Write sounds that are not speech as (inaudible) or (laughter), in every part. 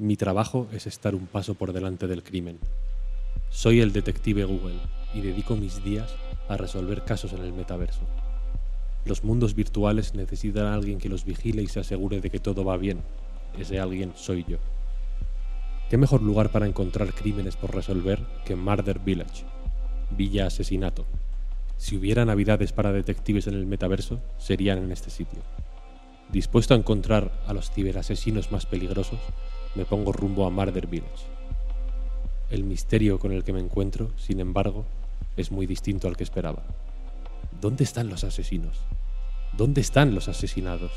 Mi trabajo es estar un paso por delante del crimen. Soy el detective Google y dedico mis días a resolver casos en el metaverso. Los mundos virtuales necesitan a alguien que los vigile y se asegure de que todo va bien. Ese alguien soy yo. ¿Qué mejor lugar para encontrar crímenes por resolver que Murder Village? Villa Asesinato. Si hubiera navidades para detectives en el metaverso, serían en este sitio. Dispuesto a encontrar a los ciberasesinos más peligrosos, me pongo rumbo a Murder Village. El misterio con el que me encuentro, sin embargo, es muy distinto al que esperaba. ¿Dónde están los asesinos? ¿Dónde están los asesinados?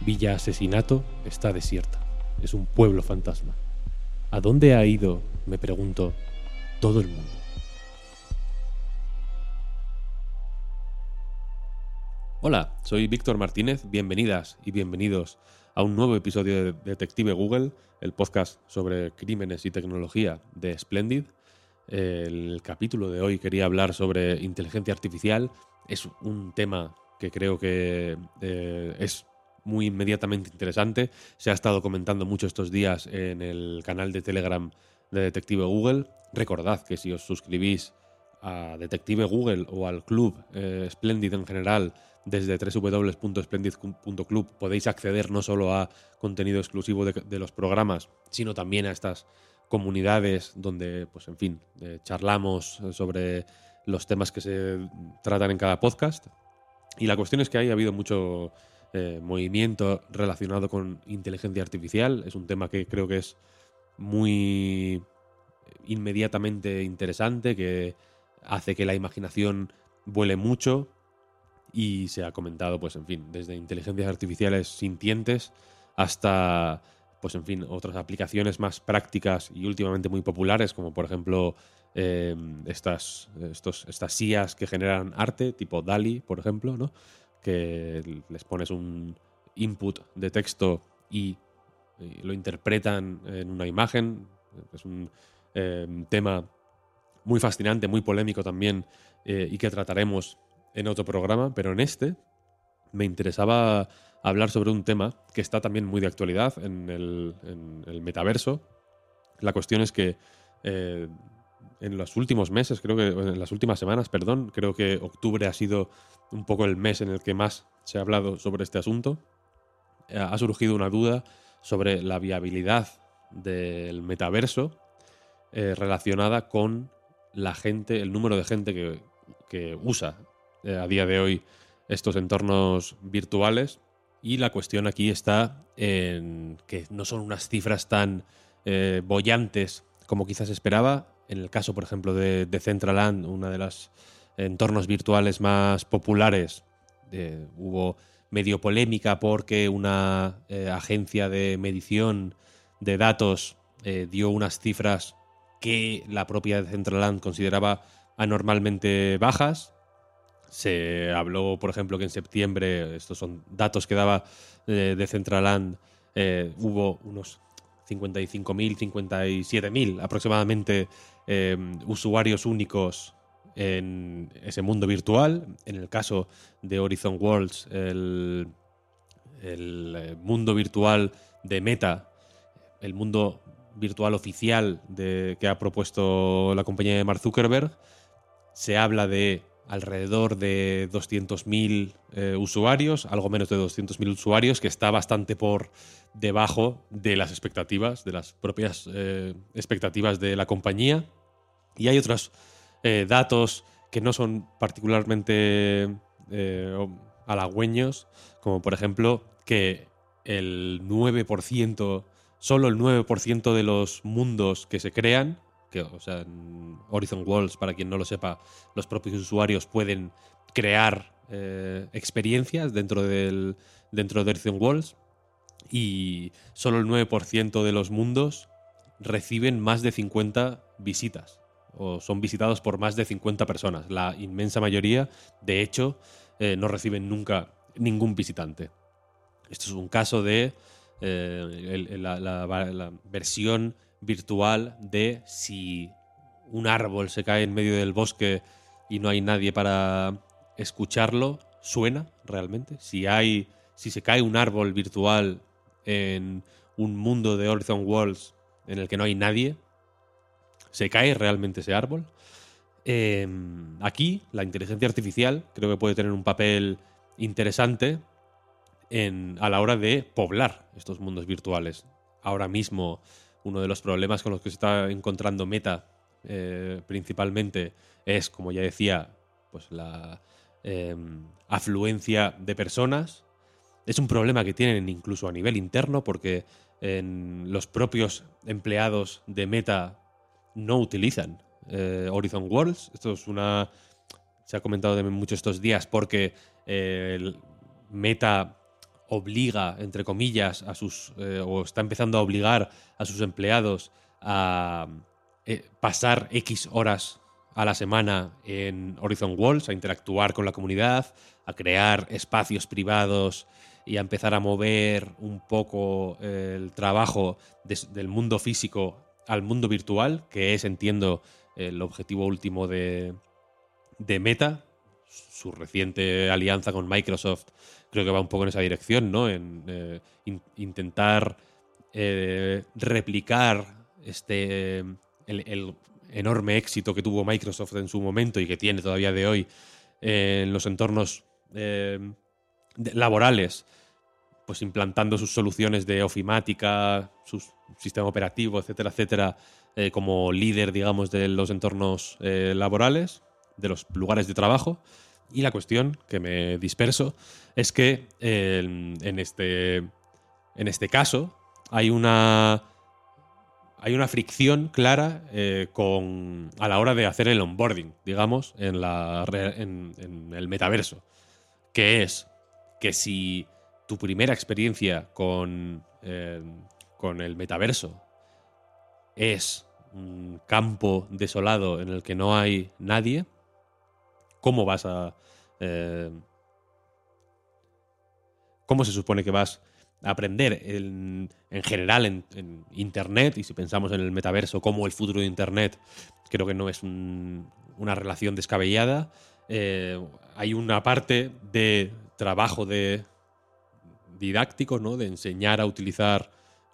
Villa Asesinato está desierta. Es un pueblo fantasma. ¿A dónde ha ido, me pregunto, todo el mundo? Hola, soy Víctor Martínez, bienvenidas y bienvenidos a un nuevo episodio de Detective Google, el podcast sobre crímenes y tecnología de Splendid. El capítulo de hoy quería hablar sobre inteligencia artificial. Es un tema que creo que eh, es muy inmediatamente interesante. Se ha estado comentando mucho estos días en el canal de Telegram de Detective Google. Recordad que si os suscribís a Detective Google o al club eh, Splendid en general desde www.splendid.club podéis acceder no solo a contenido exclusivo de, los programas, sino también a estas comunidades donde, pues en fin, eh, charlamos sobre los temas que se tratan en cada podcast. Y la cuestión es que ahí ha habido mucho eh, movimiento relacionado con inteligencia artificial. Es un tema que creo que es muy inmediatamente interesante, que hace que la imaginación vuele mucho y se ha comentado, pues en fin, desde inteligencias artificiales sintientes hasta, pues en fin, otras aplicaciones más prácticas y últimamente muy populares, como por ejemplo eh, estas, estos, estas IAs que generan arte, tipo DALI, por ejemplo, ¿no? que les pones un input de texto y, lo interpretan en una imagen. Es un eh, tema muy fascinante, muy polémico también eh, y que trataremos en otro programa, pero en este me interesaba hablar sobre un tema que está también muy de actualidad en el, metaverso. La cuestión es que eh, en los últimos meses, creo que en las últimas semanas, perdón, creo que octubre ha sido un poco el mes en el que más se ha hablado sobre este asunto. Ha surgido una duda sobre la viabilidad del metaverso eh, relacionada con la gente, el número de gente que usa eh, a día de hoy estos entornos virtuales. Y la cuestión aquí está en que no son unas cifras tan eh, bollantes como quizás esperaba. En el caso, por ejemplo, de, de Centraland, una de las entornos virtuales más populares, eh, hubo medio polémica porque una eh, agencia de medición de datos dio unas cifras que la propia Centraland consideraba anormalmente bajas. Se habló, por ejemplo, que en septiembre, estos son datos que daba eh, de Centraland, eh, hubo unos 55.000, 57.000 aproximadamente eh, usuarios únicos en ese mundo virtual. En el caso de Horizon Worlds, el, el eh, mundo virtual de Meta, el mundo virtual oficial de, que ha propuesto la compañía de Mark Zuckerberg, se habla de alrededor de 200.000 eh, usuarios, algo menos de 200.000 usuarios, que está bastante por debajo de las expectativas, de las propias eh, expectativas de la compañía. Y hay otros eh, datos que no son particularmente halagüeños, como por ejemplo que el 9%, solo el 9% de los mundos que se crean, que, o sea, en Horizon Worlds, para quien no lo sepa, los propios usuarios pueden crear eh, experiencias dentro, del, dentro de Horizon Walls y solo el 9% de los mundos reciben más de 50 visitas o son visitados por más de 50 personas. La inmensa mayoría, de hecho, eh, no reciben nunca ningún visitante. Esto es un caso de eh, la, versión virtual de si un árbol se cae en medio del bosque y no hay nadie para escucharlo, suena realmente. Si hay, si se cae un árbol virtual en un mundo de Horizon Worlds en el que no hay nadie, se cae realmente ese árbol. Em, aquí la inteligencia artificial creo que puede tener un papel interesante a la hora de poblar estos mundos virtuales. Ahora mismo uno de los problemas con los que se está encontrando Meta eh, principalmente es, como ya decía, pues la em, afluencia de personas. Es un problema que tienen incluso a nivel interno porque en los propios empleados de Meta no utilizan eh, Horizon Worlds. Esto es una... Se ha comentado de mucho estos días porque eh, Meta obliga, entre comillas, a sus. Eh, o está empezando a obligar a sus empleados a pasar X horas a la semana en Horizon Worlds, a interactuar con la comunidad, a crear espacios privados y a empezar a mover un poco el trabajo del mundo físico al mundo virtual, que es, entiendo, el objetivo último de, Meta. Su reciente alianza con Microsoft creo que va un poco en esa dirección, ¿no? En eh, intentar eh, replicar este el, enorme éxito que tuvo Microsoft en su momento y que tiene todavía de hoy en los entornos eh, laborales pues implantando sus soluciones de ofimática, su sistema operativo, etcétera, etcétera, eh, como líder, digamos, de los entornos eh, laborales, de los lugares de trabajo. Y la cuestión, que me disperso, es que en, este, en este caso hay una, hay una fricción clara eh, con, a la hora de hacer el onboarding, digamos, en, la, en el metaverso, que es que si tu primera experiencia con, eh, con el metaverso es un campo desolado en el que no hay nadie, ¿cómo vas a... Eh, ¿Cómo se supone que vas a aprender en, general en, Internet? Y si pensamos en el metaverso como el futuro de Internet, creo que no es una relación descabellada. Eh, hay una parte de trabajo de didáctico, ¿no? De enseñar a utilizar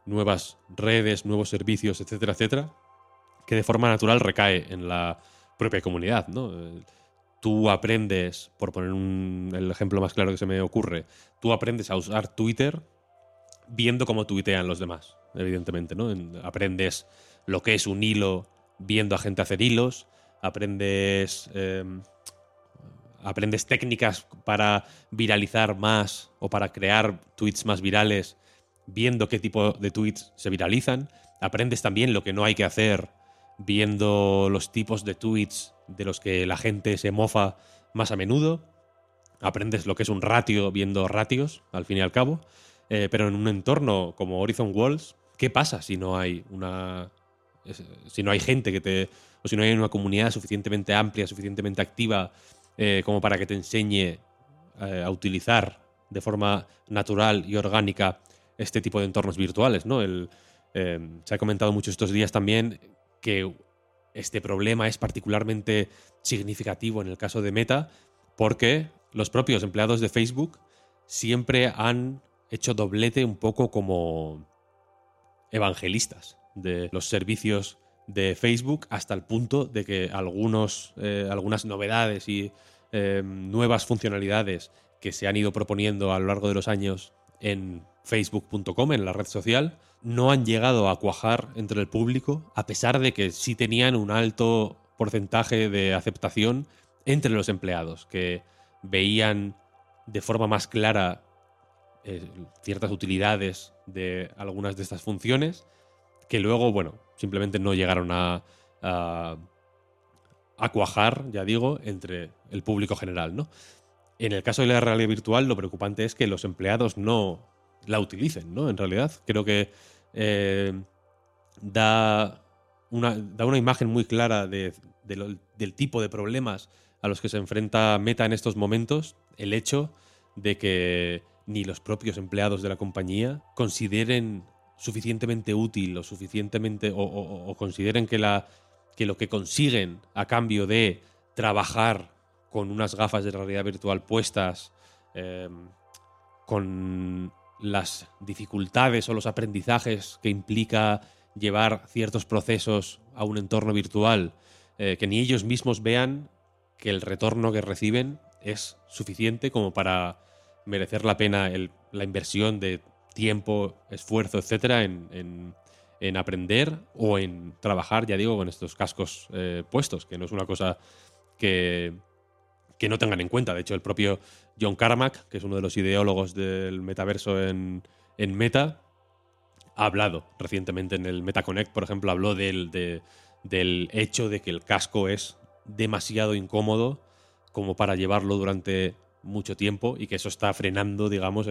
nuevas redes, nuevos servicios, etcétera, etcétera, que de forma natural recae en la propia comunidad, ¿no? Tú aprendes, por poner el ejemplo más claro que se me ocurre, tú aprendes a usar Twitter viendo cómo tuitean los demás, evidentemente, ¿no? Aprendes lo que es un hilo viendo a gente hacer hilos, aprendes em, aprendes técnicas para viralizar más o para crear tweets más virales viendo qué tipo de tweets se viralizan. Aprendes también lo que no hay que hacer viendo los tipos de tweets de los que la gente se mofa más a menudo. Aprendes lo que es un ratio viendo ratios, al fin y al cabo. Eh, pero en un entorno como Horizon Walls, ¿qué pasa si no hay una. si no hay gente que te. o si no hay una comunidad suficientemente amplia, suficientemente activa eh, como para que te enseñe eh, a utilizar de forma natural y orgánica este tipo de entornos virtuales. ¿no? El, eh, se ha comentado mucho estos días también que este problema es particularmente significativo en el caso de Meta porque los propios empleados de Facebook siempre han hecho doblete un poco como evangelistas de los servicios de Facebook hasta el punto de que algunos, eh, algunas novedades y eh, nuevas funcionalidades que se han ido proponiendo a lo largo de los años en facebook.com, en la red social, no han llegado a cuajar entre el público, a pesar de que sí tenían un alto porcentaje de aceptación entre los empleados, que veían de forma más clara eh, ciertas utilidades de algunas de estas funciones, que luego, bueno, simplemente no llegaron a, a, cuajar, ya digo, entre el público general, ¿no? En el caso de la realidad virtual, lo preocupante es que los empleados no la utilicen, ¿no? En realidad, creo que eh, da, una, da una imagen muy clara de, del tipo de problemas a los que se enfrenta Meta en estos momentos, el hecho de que ni los propios empleados de la compañía consideren suficientemente útil o suficientemente o, consideren que, la, que lo que consiguen a cambio de trabajar con unas gafas de realidad virtual puestas, em, con las dificultades o los aprendizajes que implica llevar ciertos procesos a un entorno virtual, eh, que ni ellos mismos vean que el retorno que reciben es suficiente como para merecer la pena la inversión de tiempo, esfuerzo, etcétera, en, aprender o en trabajar, ya digo, con estos cascos eh, puestos, que no es una cosa que, que no tengan en cuenta. De hecho, el propio John Carmack, que es uno de los ideólogos del metaverso en, Meta, ha hablado recientemente en el MetaConnect, por ejemplo, habló del, del hecho de que el casco es demasiado incómodo como para llevarlo durante mucho tiempo y que eso está frenando, digamos,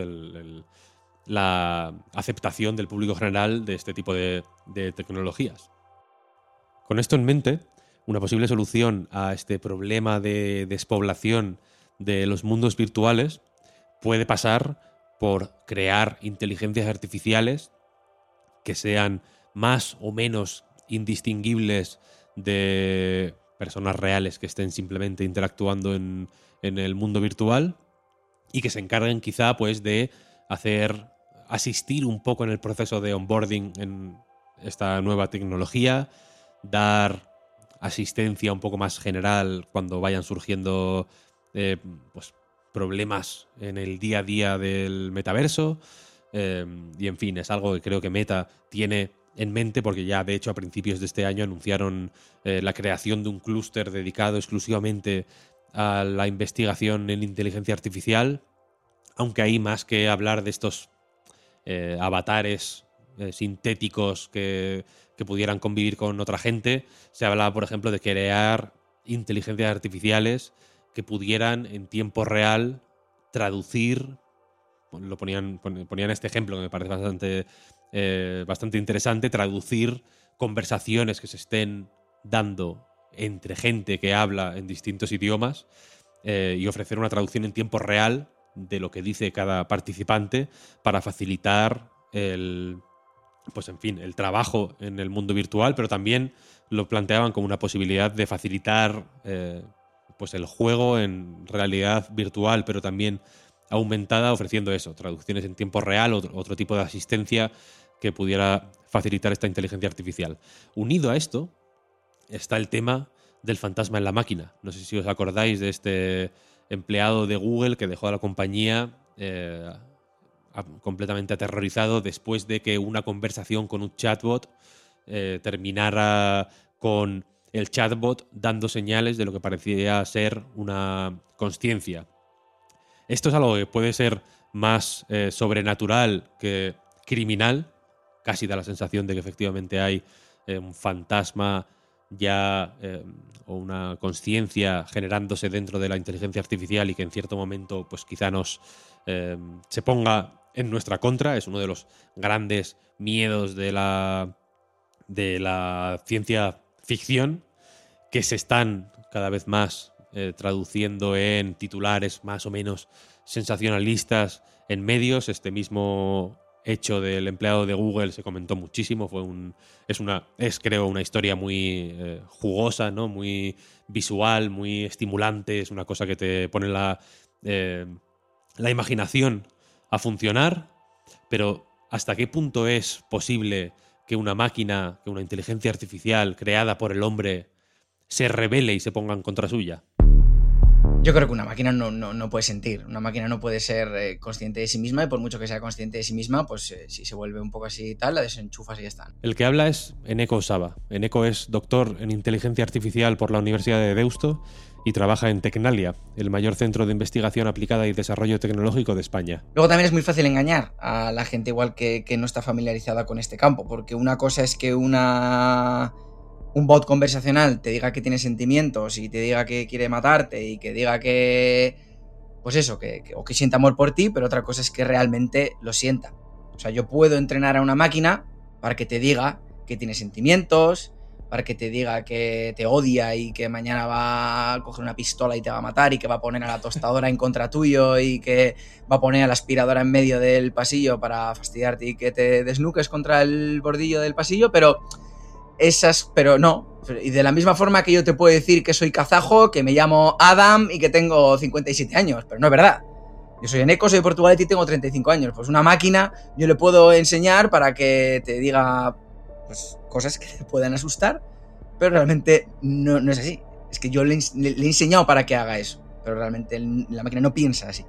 la aceptación del público general de este tipo de, tecnologías. Con esto en mente, una posible solución a este problema de despoblación de los mundos virtuales puede pasar por crear inteligencias artificiales que sean más o menos indistinguibles de personas reales que estén simplemente interactuando en, en el mundo virtual y que se encarguen quizá pues de hacer asistir un poco en el proceso de onboarding en esta nueva tecnología, dar asistencia un poco más general cuando vayan surgiendo eh, pues, problemas en el día a día del metaverso. Eh, y en fin, es algo que creo que Meta tiene en mente porque ya de hecho a principios de este año anunciaron eh, la creación de un clúster dedicado exclusivamente a la investigación en inteligencia artificial, aunque ahí más que hablar de estos eh, avatares sintéticos que, pudieran convivir con otra gente, se hablaba, por ejemplo, de crear inteligencias artificiales que pudieran en tiempo real traducir, lo ponían, ponían este ejemplo que me parece bastante, eh, bastante interesante, traducir conversaciones que se estén dando entre gente que habla en distintos idiomas eh, y ofrecer una traducción en tiempo real de lo que dice cada participante para facilitar el, pues en fin, el trabajo en el mundo virtual, pero también lo planteaban como una posibilidad de facilitar eh, pues el juego en realidad virtual, pero también aumentada, ofreciendo eso, traducciones en tiempo real, otro, otro tipo de asistencia que pudiera facilitar esta inteligencia artificial. Unido a esto, está el tema del fantasma en la máquina. No sé si os acordáis de este empleado de Google que dejó a la compañía eh, completamente aterrorizado después de que una conversación con un chatbot eh, terminara con el chatbot dando señales de lo que parecía ser una conciencia. Esto es algo que puede ser más eh, sobrenatural que criminal. Casi da la sensación de que efectivamente hay un fantasma ya eh, o una conciencia generándose dentro de la inteligencia artificial y que en cierto momento pues quizá nos eh, se ponga en nuestra contra es uno de los grandes miedos de la de la ciencia ficción que se están cada vez más eh, traduciendo en titulares más o menos sensacionalistas en medios este mismo hecho del empleado de Google se comentó muchísimo. Fue un, es una, es creo una historia muy eh, jugosa, ¿no? Muy visual, muy estimulante. Es una cosa que te pone la, eh, la imaginación a funcionar. Pero ¿hasta qué punto es posible que una máquina, que una inteligencia artificial creada por el hombre se revele y se ponga en contra suya? Yo creo que una máquina no, no, puede sentir, una máquina no puede ser eh, consciente de sí misma y por mucho que sea consciente de sí misma, pues eh, si se vuelve un poco así y tal, la desenchufas y ya está. El que habla es Eneko Saba. Eneko es doctor en inteligencia artificial por la Universidad de Deusto y trabaja en Tecnalia, el mayor centro de investigación aplicada y desarrollo tecnológico de España. Luego también es muy fácil engañar a la gente igual que, que no está familiarizada con este campo, porque una cosa es que una un bot conversacional te diga que tiene sentimientos y te diga que quiere matarte y que diga que pues eso, que, o que sienta amor por ti, pero otra cosa es que realmente lo sienta. O sea, yo puedo entrenar a una máquina para que te diga que tiene sentimientos, para que te diga que te odia y que mañana va a coger una pistola y te va a matar y que va a poner a la tostadora en contra tuyo y que va a poner a la aspiradora en medio del pasillo para fastidiarte y que te desnuques contra el bordillo del pasillo, pero esas, pero no. Y de la misma forma que yo te puedo decir que soy kazajo, que me llamo Adam y que tengo 57 años, pero no es verdad. Yo soy Eneco, soy de Portugal y tengo 35 años. Pues una máquina yo le puedo enseñar para que te diga pues, cosas que te puedan asustar, pero realmente no, es así. Es que yo le, he enseñado para que haga eso, pero realmente la máquina no piensa así.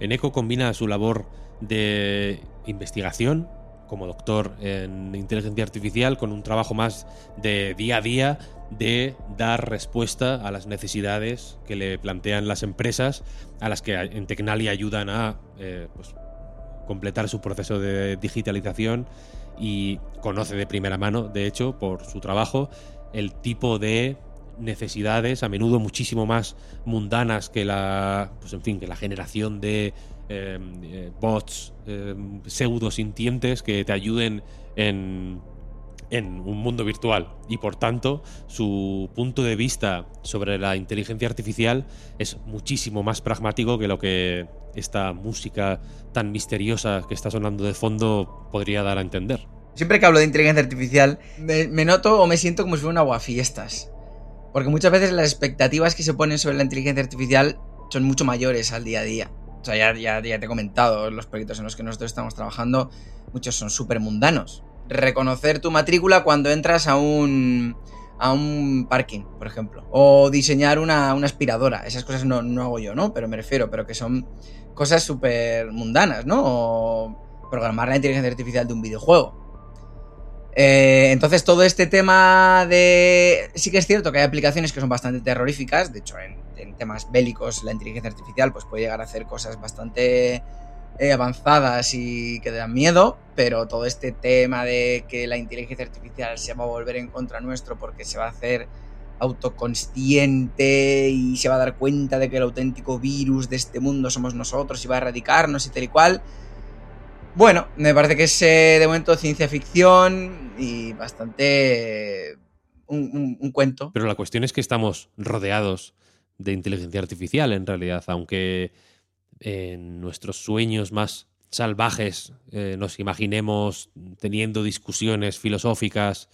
Eneco combina su labor de investigación como doctor en inteligencia artificial con un trabajo más de día a día de dar respuesta a las necesidades que le plantean las empresas a las que en Tecnalia ayudan a eh, pues, completar su proceso de digitalización y conoce de primera mano, de hecho, por su trabajo, el tipo de necesidades, a menudo muchísimo más mundanas que la, pues en fin, que la generación de eh, bots em, pseudo sintientes que te ayuden en, un mundo virtual y por tanto su punto de vista sobre la inteligencia artificial es muchísimo más pragmático que lo que esta música tan misteriosa que está sonando de fondo podría dar a entender. Siempre que hablo de inteligencia artificial me, me noto o me siento como si fuera un aguafiestas. Porque muchas veces las expectativas que se ponen sobre la inteligencia artificial son mucho mayores al día a día. O sea, ya, ya, te he comentado, los proyectos en los que nosotros estamos trabajando, muchos son súper mundanos. Reconocer tu matrícula cuando entras a un, a un parking, por ejemplo. O diseñar una, aspiradora. Esas cosas no, no, hago yo, ¿no? Pero me refiero, pero que son cosas súper mundanas, ¿no? O programar la inteligencia artificial de un videojuego. Eh, entonces todo este tema de... Sí que es cierto que hay aplicaciones que son bastante terroríficas, de hecho en, temas bélicos la inteligencia artificial pues puede llegar a hacer cosas bastante eh, avanzadas y que dan miedo, pero todo este tema de que la inteligencia artificial se va a volver en contra nuestro porque se va a hacer autoconsciente y se va a dar cuenta de que el auténtico virus de este mundo somos nosotros y va a erradicarnos y tal y cual bueno, me parece que es de momento ciencia ficción y bastante un, cuento. Pero la cuestión es que estamos rodeados de inteligencia artificial en realidad, aunque en nuestros sueños más salvajes eh, nos imaginemos teniendo discusiones filosóficas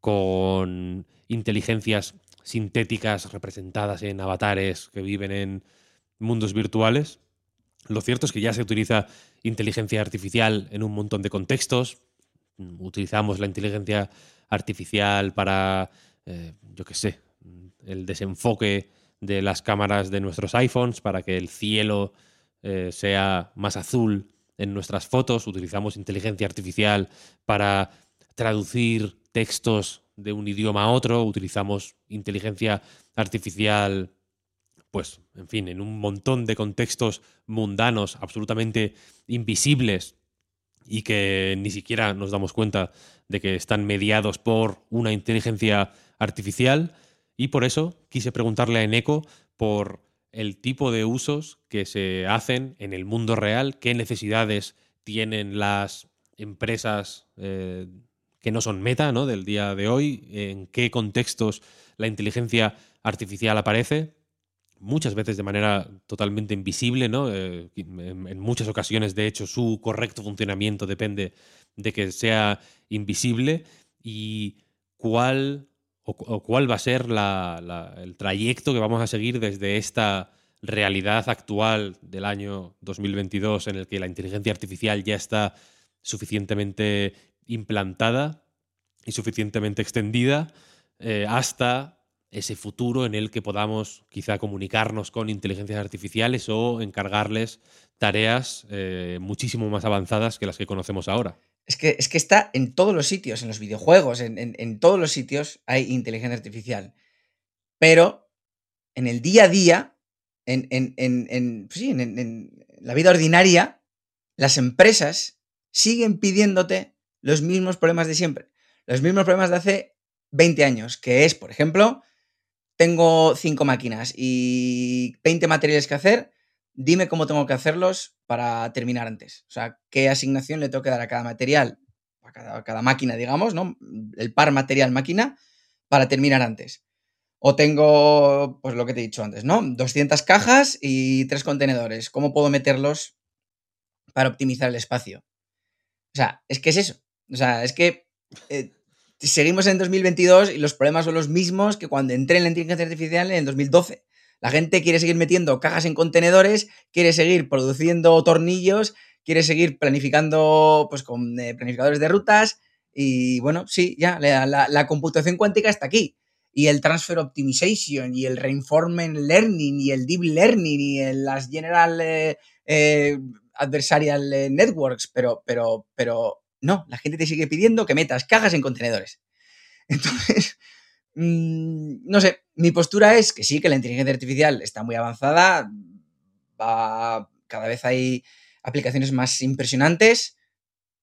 con inteligencias sintéticas representadas en avatares que viven en mundos virtuales. Lo cierto es que ya se utiliza inteligencia artificial en un montón de contextos. Utilizamos la inteligencia artificial para, eh, yo qué sé, el desenfoque de las cámaras de nuestros iPhones para que el cielo eh, sea más azul en nuestras fotos. Utilizamos inteligencia artificial para traducir textos de un idioma a otro. Utilizamos inteligencia artificial pues, en fin, en un montón de contextos mundanos, absolutamente invisibles y que ni siquiera nos damos cuenta de que están mediados por una inteligencia artificial. Y por eso quise preguntarle a Eneco por el tipo de usos que se hacen en el mundo real, qué necesidades tienen las empresas eh, que no son meta ¿no? del día de hoy, en qué contextos la inteligencia artificial aparece muchas veces de manera totalmente invisible, ¿no? Eh, en, muchas ocasiones, de hecho, su correcto funcionamiento depende de que sea invisible. ¿Y cuál, o, cuál va a ser el trayecto que vamos a seguir desde esta realidad actual del año 2022 en el que la inteligencia artificial ya está suficientemente implantada y suficientemente extendida eh, hasta ese futuro en el que podamos quizá comunicarnos con inteligencias artificiales o encargarles tareas eh, muchísimo más avanzadas que las que conocemos ahora. Es que, es que está en todos los sitios, en los videojuegos, en, todos los sitios hay inteligencia artificial. Pero en el día a día, en, en, pues en la vida ordinaria, las empresas siguen pidiéndote los mismos problemas de siempre. Los mismos problemas de hace 20 años, que es, por ejemplo, tengo cinco máquinas y 20 materiales que hacer, dime cómo tengo que hacerlos para terminar antes. O sea, qué asignación le tengo que dar a cada material, a cada, máquina, digamos, ¿no? El par material-máquina para terminar antes. O tengo, pues lo que te he dicho antes, ¿no? 200 cajas y tres contenedores. ¿Cómo puedo meterlos para optimizar el espacio? O sea, es que es eso. O sea, es que eh, seguimos en 2022 y los problemas son los mismos que cuando entré en la inteligencia artificial en el 2012. La gente quiere seguir metiendo cajas en contenedores, quiere seguir produciendo tornillos, quiere seguir planificando pues con eh, planificadores de rutas y bueno, sí, ya, la, computación cuántica está aquí y el transfer optimization y el reinforcement learning y el deep learning y las general eh, eh, adversarial networks, pero, pero, pero no, la gente te sigue pidiendo que metas cajas en contenedores. (laughs) Entonces, mmm, no sé, mi postura es que sí, que la inteligencia artificial está muy avanzada, va, cada vez hay aplicaciones más impresionantes,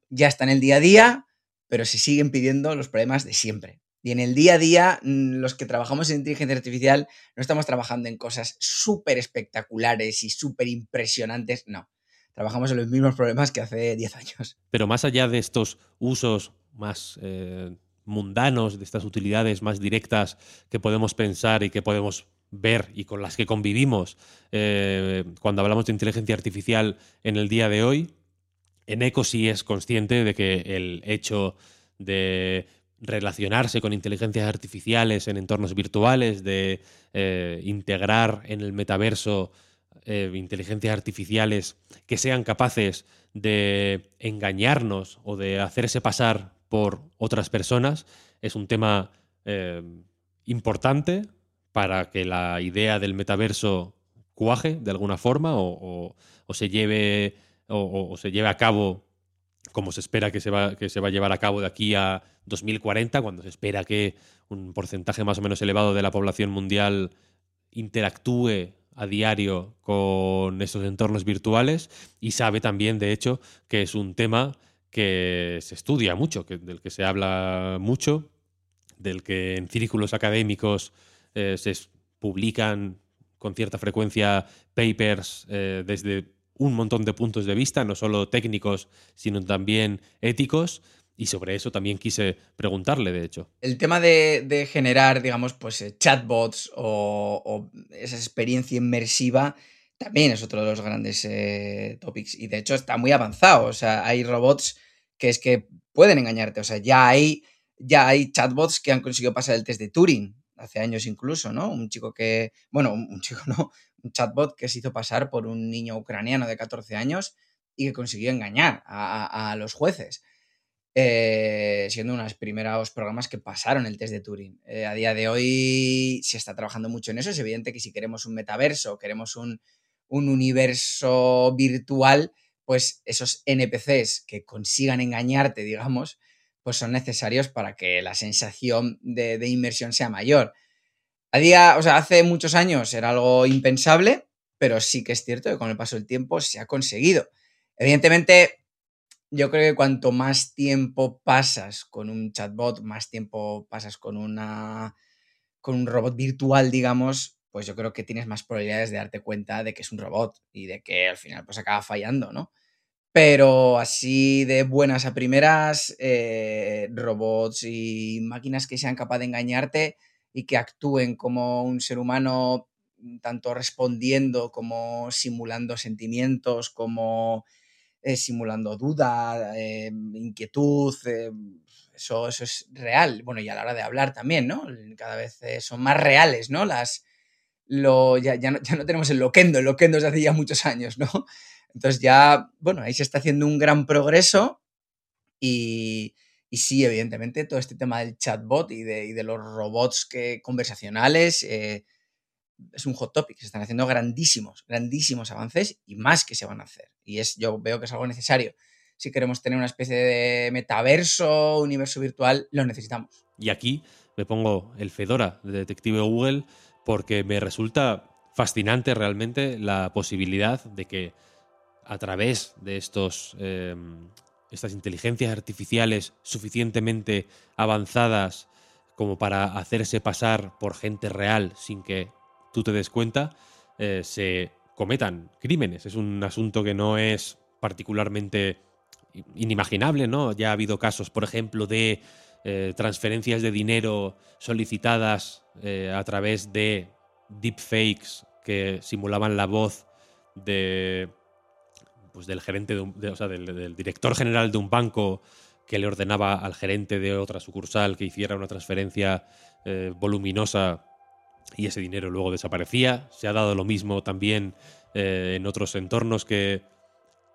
ya está en el día a día, pero se siguen pidiendo los problemas de siempre. Y en el día a día, mm, los que trabajamos en inteligencia artificial no estamos trabajando en cosas súper espectaculares y súper impresionantes, no. Trabajamos en los mismos problemas que hace 10 años. Pero más allá de estos usos más eh, mundanos, de estas utilidades más directas que podemos pensar y que podemos ver y con las que convivimos eh, cuando hablamos de inteligencia artificial en el día de hoy, Eneco sí es consciente de que el hecho de relacionarse con inteligencias artificiales en entornos virtuales, de eh, integrar en el metaverso eh, inteligencias artificiales que sean capaces de engañarnos o de hacerse pasar por otras personas, es un tema eh, importante para que la idea del metaverso cuaje de alguna forma o, se lleve o, se lleve a cabo como se espera que se, va, que se va a llevar a cabo de aquí a 2040, cuando se espera que un porcentaje más o menos elevado de la población mundial interactúe a diario con estos entornos virtuales y sabe también, de hecho, que es un tema que se estudia mucho, que, del que se habla mucho, del que en círculos académicos eh, se publican con cierta frecuencia papers eh, desde un montón de puntos de vista, no solo técnicos, sino también éticos. Y sobre eso también quise preguntarle, de hecho. El tema de, generar, digamos, pues eh, chatbots o, o, esa experiencia inmersiva también es otro de los grandes eh, topics. Y de hecho está muy avanzado. O sea, hay robots que es que pueden engañarte. O sea, ya hay, ya hay chatbots que han conseguido pasar el test de Turing, hace años incluso, ¿no? Un chico que, bueno, un chico (laughs) no, un chatbot que se hizo pasar por un niño ucraniano de 14 años y que consiguió engañar a los jueces, eh, siendo uno de los primeros programas que pasaron el test de Turing. Eh, a día de hoy se está trabajando mucho en eso. Es evidente que si queremos un metaverso, queremos un, un universo virtual, pues esos NPCs que consigan engañarte, digamos, pues son necesarios para que la sensación de, inmersión sea mayor. A día, o sea, hace muchos años era algo impensable, pero sí que es cierto que con el paso del tiempo se ha conseguido. Evidentemente, yo creo que cuanto más tiempo pasas con un chatbot, más tiempo pasas con una con un robot virtual, digamos, pues yo creo que tienes más probabilidades de darte cuenta de que es un robot y de que al final pues acaba fallando, ¿no? Pero así de buenas a primeras, eh, robots y máquinas que sean capaces de engañarte, y que actúen como un ser humano, tanto respondiendo como simulando sentimientos, como eh, simulando duda, eh, inquietud, eh, eso, eso es real. Bueno, y a la hora de hablar también, ¿no? Cada vez son más reales, ¿no? Las, lo, ya, ya, no, ya no tenemos el loquendo, el loquendo es de hace ya muchos años, ¿no? Entonces ya, bueno, ahí se está haciendo un gran progreso y, y sí, evidentemente, todo este tema del chatbot y de, y de los robots que, conversacionales es un hot topic. Se están haciendo grandísimos, grandísimos avances y más que se van a hacer. Y es, yo veo que es algo necesario. Si queremos tener una especie de metaverso, universo virtual, lo necesitamos. Y aquí me pongo el Fedora de Detective Google porque me resulta fascinante realmente la posibilidad de que a través de estos eh, estas inteligencias artificiales suficientemente avanzadas como para hacerse pasar por gente real sin que tú te des cuenta, eh, se cometan crímenes. Es un asunto que no es particularmente inimaginable, ¿no? Ya ha habido casos, por ejemplo, de eh, transferencias de dinero solicitadas eh, a través de deepfakes que simulaban la voz de pues del gerente de, o sea, del, director general de un banco que le ordenaba al gerente de otra sucursal que hiciera una transferencia voluminosa y ese dinero luego desaparecía. Se ha dado lo mismo también en otros entornos que,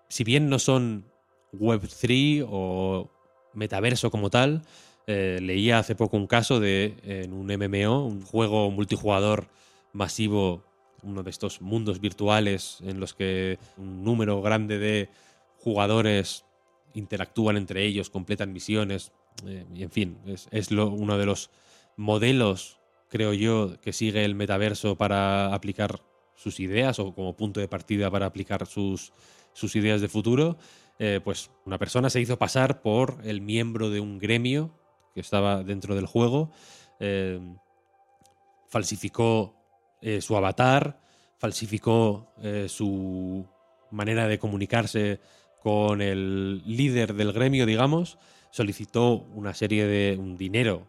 si bien no son Web3 o metaverso como tal, eh, leía hace poco un caso de en un MMO, un juego multijugador masivo, uno de estos mundos virtuales en los que un número grande de jugadores interactúan entre ellos, completan misiones, eh, y en fin, es, uno de los modelos, creo yo, que sigue el metaverso para aplicar sus ideas o como punto de partida para aplicar sus, sus ideas de futuro. Eh, pues una persona se hizo pasar por el miembro de un gremio que estaba dentro del juego, eh, falsificó eh, su avatar, falsificó su manera de comunicarse con el líder del gremio, digamos, solicitó una serie de un dinero,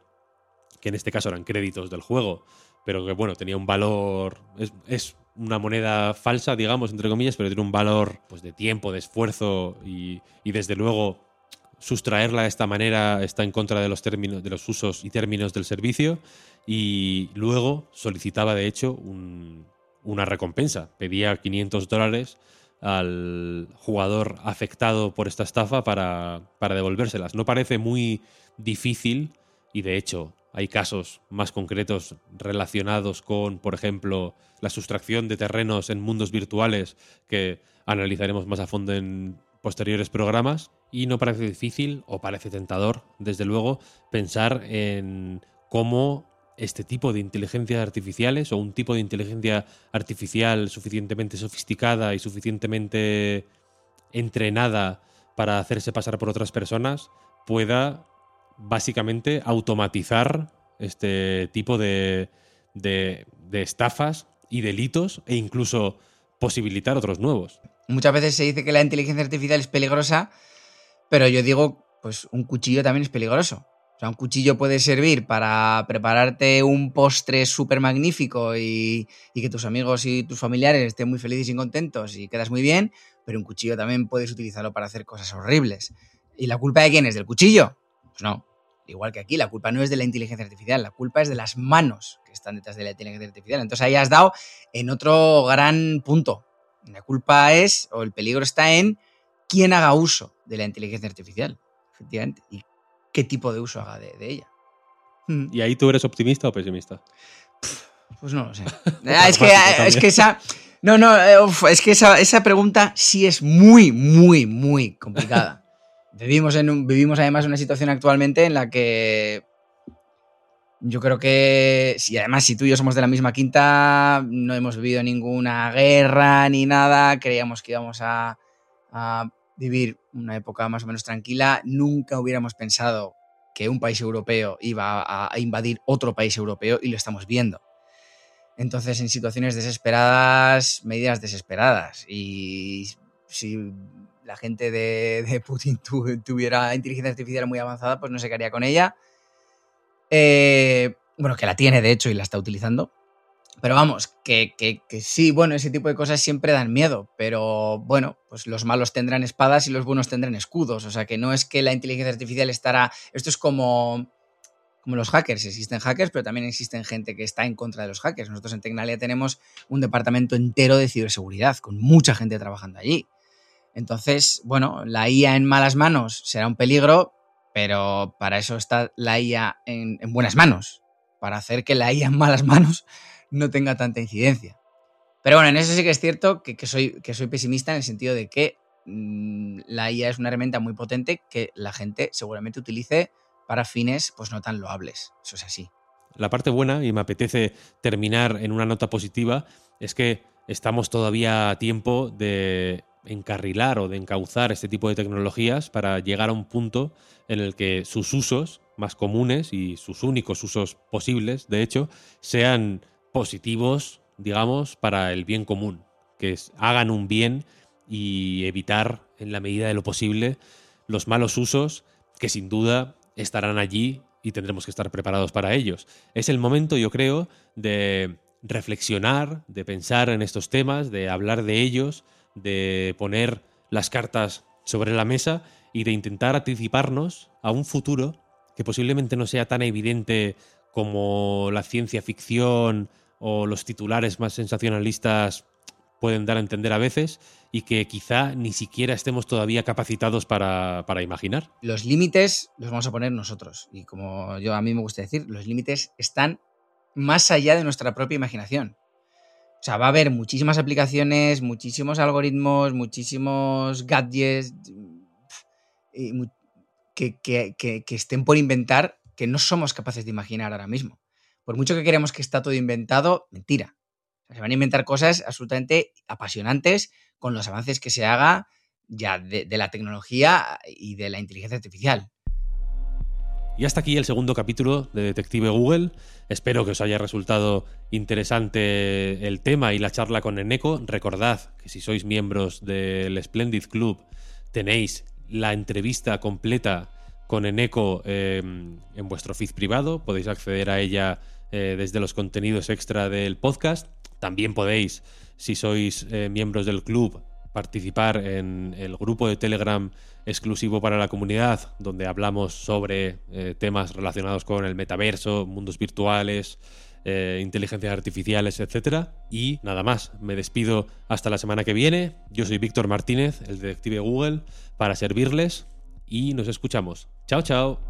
que en este caso eran créditos del juego, pero que bueno, tenía un valor, es, una moneda falsa, digamos, entre comillas, pero tiene un valor pues, de tiempo, de esfuerzo y, y desde luego sustraerla de esta manera está en contra de los términos, de los usos y términos del servicio y luego solicitaba de hecho una recompensa. Pedía 500 dólares al jugador afectado por esta estafa para, para devolvérselas. No parece muy difícil y de hecho hay casos más concretos relacionados con, por ejemplo, la sustracción de terrenos en mundos virtuales que analizaremos más a fondo en posteriores programas. Y no parece difícil o parece tentador, desde luego, pensar en cómo este tipo de inteligencias artificiales o un tipo de inteligencia artificial suficientemente sofisticada y suficientemente entrenada para hacerse pasar por otras personas pueda básicamente automatizar este tipo de, de, estafas y delitos e incluso posibilitar otros nuevos. Muchas veces se dice que la inteligencia artificial es peligrosa, pero yo digo, pues un cuchillo también es peligroso. O sea, un cuchillo puede servir para prepararte un postre súper magnífico y, que tus amigos y tus familiares estén muy felices y contentos y quedas muy bien, pero un cuchillo también puedes utilizarlo para hacer cosas horribles. ¿Y la culpa de quién es? ¿Del cuchillo? Pues no. Igual que aquí, la culpa no es de la inteligencia artificial, la culpa es de las manos que están detrás de la inteligencia artificial. Entonces ahí has dado en otro gran punto. La culpa es, o el peligro está en quién haga uso de la inteligencia artificial, efectivamente, y qué tipo de uso haga de, ella. Hmm. ¿Y ahí tú eres optimista o pesimista? Pues no lo sé. (laughs) Ah, es, que, es que esa. No, no, eh, es que esa, esa, pregunta sí es muy, muy, muy complicada. Vivimos, en vivimos además una situación actualmente en la que yo creo que, si además si tú y yo somos de la misma quinta, no hemos vivido ninguna guerra ni nada, creíamos que íbamos a, vivir una época más o menos tranquila, nunca hubiéramos pensado que un país europeo iba a, invadir otro país europeo y lo estamos viendo. Entonces, en situaciones desesperadas, medidas desesperadas. Y si la gente de, Putin tuviera inteligencia artificial muy avanzada, pues no se qué haría con ella eh, bueno, que la tiene de hecho y la está utilizando. Pero vamos, que, sí, bueno, ese tipo de cosas siempre dan miedo, pero bueno, pues los malos tendrán espadas y los buenos tendrán escudos, o sea que no es que la inteligencia artificial estará, esto es como, como los hackers, existen hackers, pero también existen gente que está en contra de los hackers. Nosotros en Tecnalia tenemos un departamento entero de ciberseguridad, con mucha gente trabajando allí. Entonces, bueno, la IA en malas manos será un peligro, pero para eso está la IA en, buenas manos, para hacer que la IA en malas manos (laughs) no tenga tanta incidencia. Pero bueno, en eso sí que es cierto que, soy, que soy pesimista en el sentido de que mm, la IA es una herramienta muy potente que la gente seguramente utilice para fines pues no tan loables. Eso es así. La parte buena, y me apetece terminar en una nota positiva, es que estamos todavía a tiempo de encarrilar o de encauzar este tipo de tecnologías para llegar a un punto en el que sus usos más comunes y sus únicos usos posibles, de hecho, sean positivos, digamos, para el bien común. que hagan un bien y evitar, en la medida de lo posible, los malos usos que sin duda estarán allí y tendremos que estar preparados para ellos. Es el momento, yo creo, de reflexionar, de pensar en estos temas, de hablar de ellos, de poner las cartas sobre la mesa y de intentar anticiparnos a un futuro que posiblemente no sea tan evidente como la ciencia ficción o los titulares más sensacionalistas pueden dar a entender a veces y que quizá ni siquiera estemos todavía capacitados para, imaginar. Los límites los vamos a poner nosotros y como yo a mí me gusta decir, los límites están más allá de nuestra propia imaginación. O sea, va a haber muchísimas aplicaciones, muchísimos algoritmos, muchísimos gadgets que, que, estén por inventar que no somos capaces de imaginar ahora mismo. Por mucho que queremos que está todo inventado, mentira. se van a inventar cosas absolutamente apasionantes con los avances que se haga ya de la tecnología y de la inteligencia artificial. Y hasta aquí el segundo capítulo de Detective Google. Espero que os haya resultado interesante el tema y la charla con Eneco. Recordad que si sois miembros del Splendid Club tenéis la entrevista completa con Eneco eh, en vuestro feed privado. Podéis acceder a ella eh, desde los contenidos extra del podcast. También podéis, si sois eh, miembros del club, participar en el grupo de Telegram exclusivo para la comunidad, donde hablamos sobre eh, temas relacionados con el metaverso, mundos virtuales, eh, inteligencias artificiales, etc. Y nada más, me despido hasta la semana que viene. Yo soy Víctor Martínez, el detective Google, para servirles y nos escuchamos. Chao, chao.